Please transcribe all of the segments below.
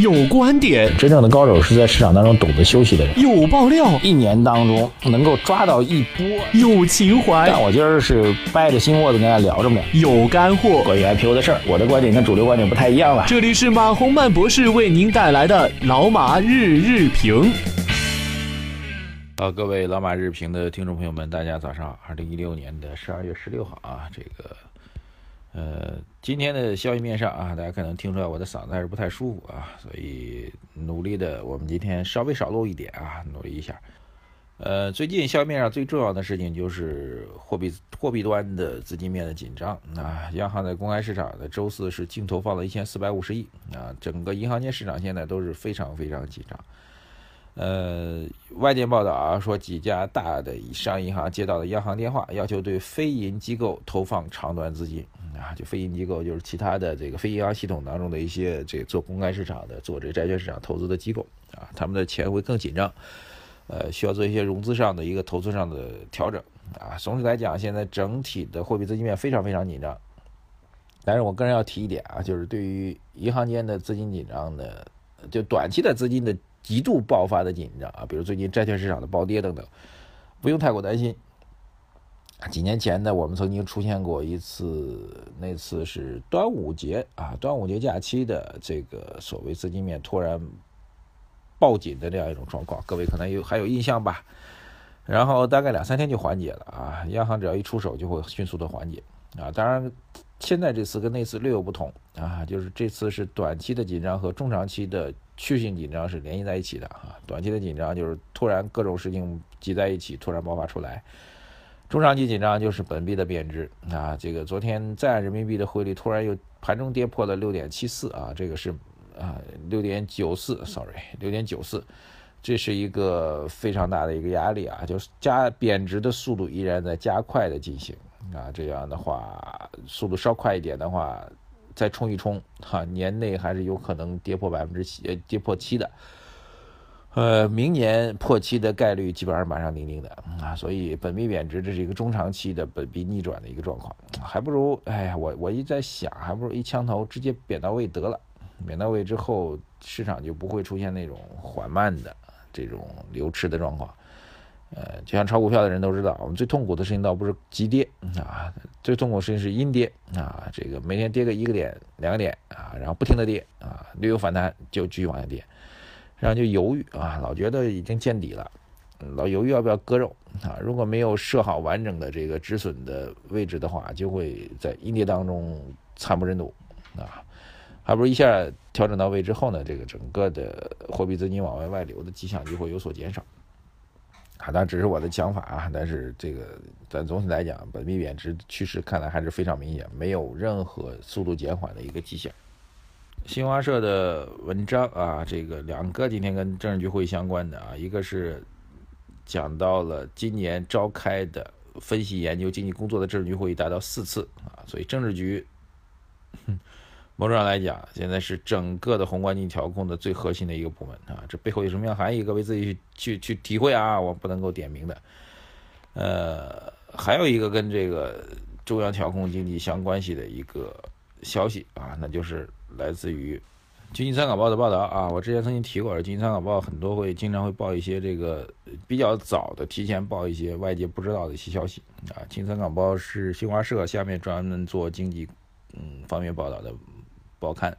有观点，真正的高手是在市场当中懂得休息的人。有爆料，一年当中能够抓到一波。有情怀，但我今儿是掰着心窝子跟大家聊着呢。有干货，关于 IPO 的事儿，我的观点跟主流观点不太一样了。这里是马洪曼博士为您带来的老马日日评。好，各位老马日评的听众朋友们，大家早上好。二零一六年的十二月十六号啊，这个。呃，今天的消息面上啊，大家可能听出来我的嗓子还是不太舒服啊，所以努力的，我们今天稍微少录一点啊，努力一下。呃，最近消息面上最重要的事情就是货币货币端的资金面的紧张啊，央行在公开市场的周四是净投放了一千四百五十亿啊，整个银行间市场现在都是非常非常紧张。呃，外电报道啊，说几家大的商业银行接到了央行电话，要求对非银机构投放长短资金啊，就非银机构就是其他的这个非银行系统当中的一些这做公开市场的、做这个债券市场投资的机构啊，他们的钱会更紧张，呃，需要做一些融资上的一个投资上的调整啊。总体来讲，现在整体的货币资金面非常非常紧张，但是我个人要提一点啊，就是对于银行间的资金紧张的，就短期的资金的。极度爆发的紧张啊，比如最近债券市场的暴跌等等，不用太过担心。几年前呢，我们曾经出现过一次，那次是端午节啊，端午节假期的这个所谓资金面突然爆紧的这样一种状况，各位可能有还有印象吧？然后大概两三天就缓解了啊，央行只要一出手就会迅速的缓解啊。当然，现在这次跟那次略有不同啊，就是这次是短期的紧张和中长期的。趋势性紧张是联系在一起的啊，短期的紧张就是突然各种事情挤在一起，突然爆发出来；中长期紧张就是本币的贬值啊，这个昨天在岸人民币的汇率突然又盘中跌破了六点七四啊，这个是啊六点九四，sorry，六点九四，这是一个非常大的一个压力啊，就是加贬值的速度依然在加快的进行啊，这样的话速度稍快一点的话。再冲一冲，哈，年内还是有可能跌破百分之七，跌破七的，呃，明年破七的概率基本上马上钉钉的啊，所以本币贬值这是一个中长期的本币逆转的一个状况，还不如，哎呀，我我一在想，还不如一枪头直接贬到位得了，贬到位之后，市场就不会出现那种缓慢的这种流失的状况。呃，就像炒股票的人都知道，我们最痛苦的事情倒不是急跌啊，最痛苦的事情是阴跌啊。这个每天跌个一个点、两个点啊，然后不停的跌啊，略有反弹就继续往下跌，然后就犹豫啊，老觉得已经见底了，老犹豫要不要割肉啊。如果没有设好完整的这个止损的位置的话，就会在阴跌当中惨不忍睹啊。还不如一下调整到位之后呢，这个整个的货币资金往外外流的迹象就会有所减少。啊，当然只是我的想法啊，但是这个咱总体来讲，本币贬值趋势看来还是非常明显，没有任何速度减缓的一个迹象。新华社的文章啊，这个两个今天跟政治局会议相关的啊，一个是讲到了今年召开的分析研究经济工作的政治局会议达到四次啊，所以政治局。某种上来讲，现在是整个的宏观经济调控的最核心的一个部门啊，这背后有什么样含义？各位自己去去去体会啊，我不能够点名的。呃，还有一个跟这个中央调控经济相关系的一个消息啊，那就是来自于《经济参考报》的报道啊。我之前曾经提过，《经济参考报》很多会经常会报一些这个比较早的，提前报一些外界不知道的一些消息啊。《经济参考报》是新华社下面专门做经济嗯方面报道的。报刊，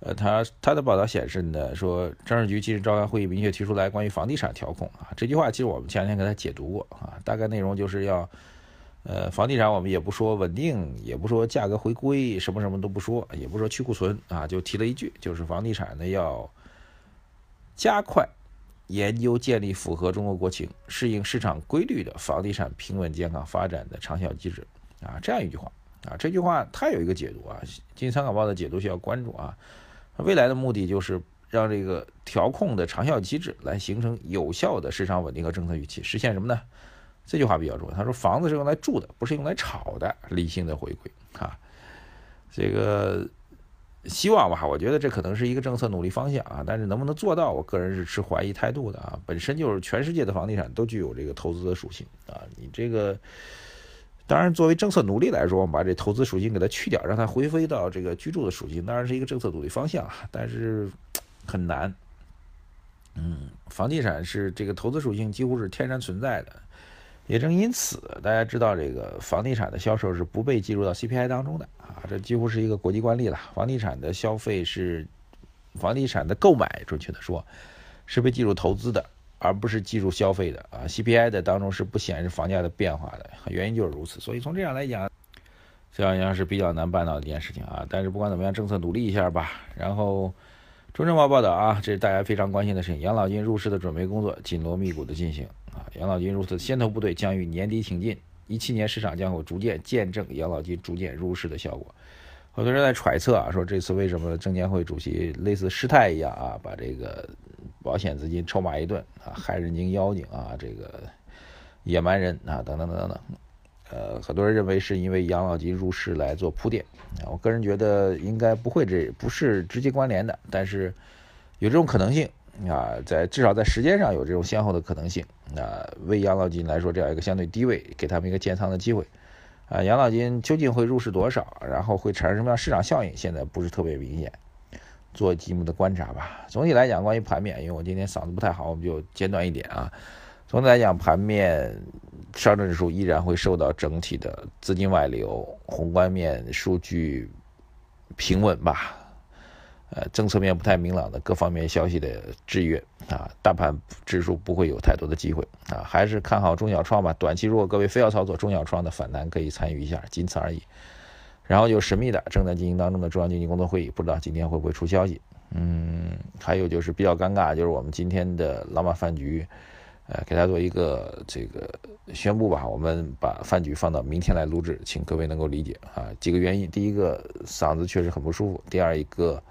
呃，他他的报道显示呢，说政治局近日召开会议，明确提出来关于房地产调控啊。这句话其实我们前两天给他解读过啊，大概内容就是要，呃，房地产我们也不说稳定，也不说价格回归，什么什么都不说，也不说去库存啊，就提了一句，就是房地产呢要加快研究建立符合中国国情、适应市场规律的房地产平稳健康发展的长效机制啊，这样一句话。啊，这句话它有一个解读啊，经济参考报的解读需要关注啊。未来的目的就是让这个调控的长效机制来形成有效的市场稳定和政策预期，实现什么呢？这句话比较重要。他说，房子是用来住的，不是用来炒的，理性的回归啊。这个希望吧，我觉得这可能是一个政策努力方向啊，但是能不能做到，我个人是持怀疑态度的啊。本身就是全世界的房地产都具有这个投资的属性啊，你这个。当然，作为政策努力来说，我们把这投资属性给它去掉，让它回归到这个居住的属性，当然是一个政策努力方向啊。但是，很难。嗯，房地产是这个投资属性几乎是天然存在的，也正因此，大家知道这个房地产的销售是不被计入到 CPI 当中的啊，这几乎是一个国际惯例了。房地产的消费是，房地产的购买，准确的说，是被计入投资的，而不是计入消费的啊。CPI 的当中是不显示房价的变化的，原因就是如此。所以从这样来讲，这样是比较难办到的一件事情啊。但是不管怎么样，政策努力一下吧，然后。中证报报道啊，这是大家非常关心的事情。养老金入市的准备工作紧锣密鼓的进行啊，养老金入市的先头部队将于年底挺进，一七年市场将会逐渐见证养老金逐渐入市的效果。很多人在揣测啊，说这次为什么证监会主席类似失态一样啊，把这个保险资金臭骂一顿啊，害人精妖精啊，这个野蛮人啊，等等等等等。呃，很多人认为是因为养老金入市来做铺垫啊，我个人觉得应该不会，这不是直接关联的，但是有这种可能性啊，在至少在时间上有这种先后的可能性啊，为养老金来说这样一个相对低位，给他们一个建仓的机会啊，养老金究竟会入市多少，然后会产生什么样市场效应，现在不是特别明显，做节目的观察吧。总体来讲，关于盘面，因为我今天嗓子不太好，我们就简短一点啊。总体来讲，盘面。上证指数依然会受到整体的资金外流、宏观面数据平稳吧，呃，政策面不太明朗的各方面消息的制约啊，大盘指数不会有太多的机会啊，还是看好中小创吧。短期如果各位非要操作中小创的反弹，可以参与一下，仅此而已。然后就神秘的正在进行当中的中央经济工作会议，不知道今天会不会出消息。嗯，还有就是比较尴尬，就是我们今天的老马饭局。呃，给大家做一个这个宣布吧，我们把饭局放到明天来录制，请各位能够理解啊。几个原因，第一个嗓子确实很不舒服，第二一个，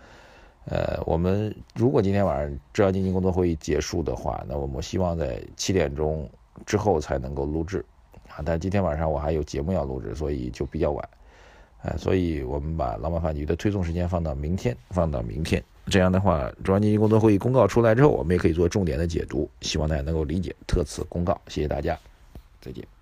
呃，我们如果今天晚上中央经济工作会议结束的话，那我们希望在七点钟之后才能够录制啊。但今天晚上我还有节目要录制，所以就比较晚，呃，所以我们把老马饭局的推送时间放到明天，放到明天。这样的话，中央经济工作会议公告出来之后，我们也可以做重点的解读，希望大家能够理解。特此公告，谢谢大家，再见。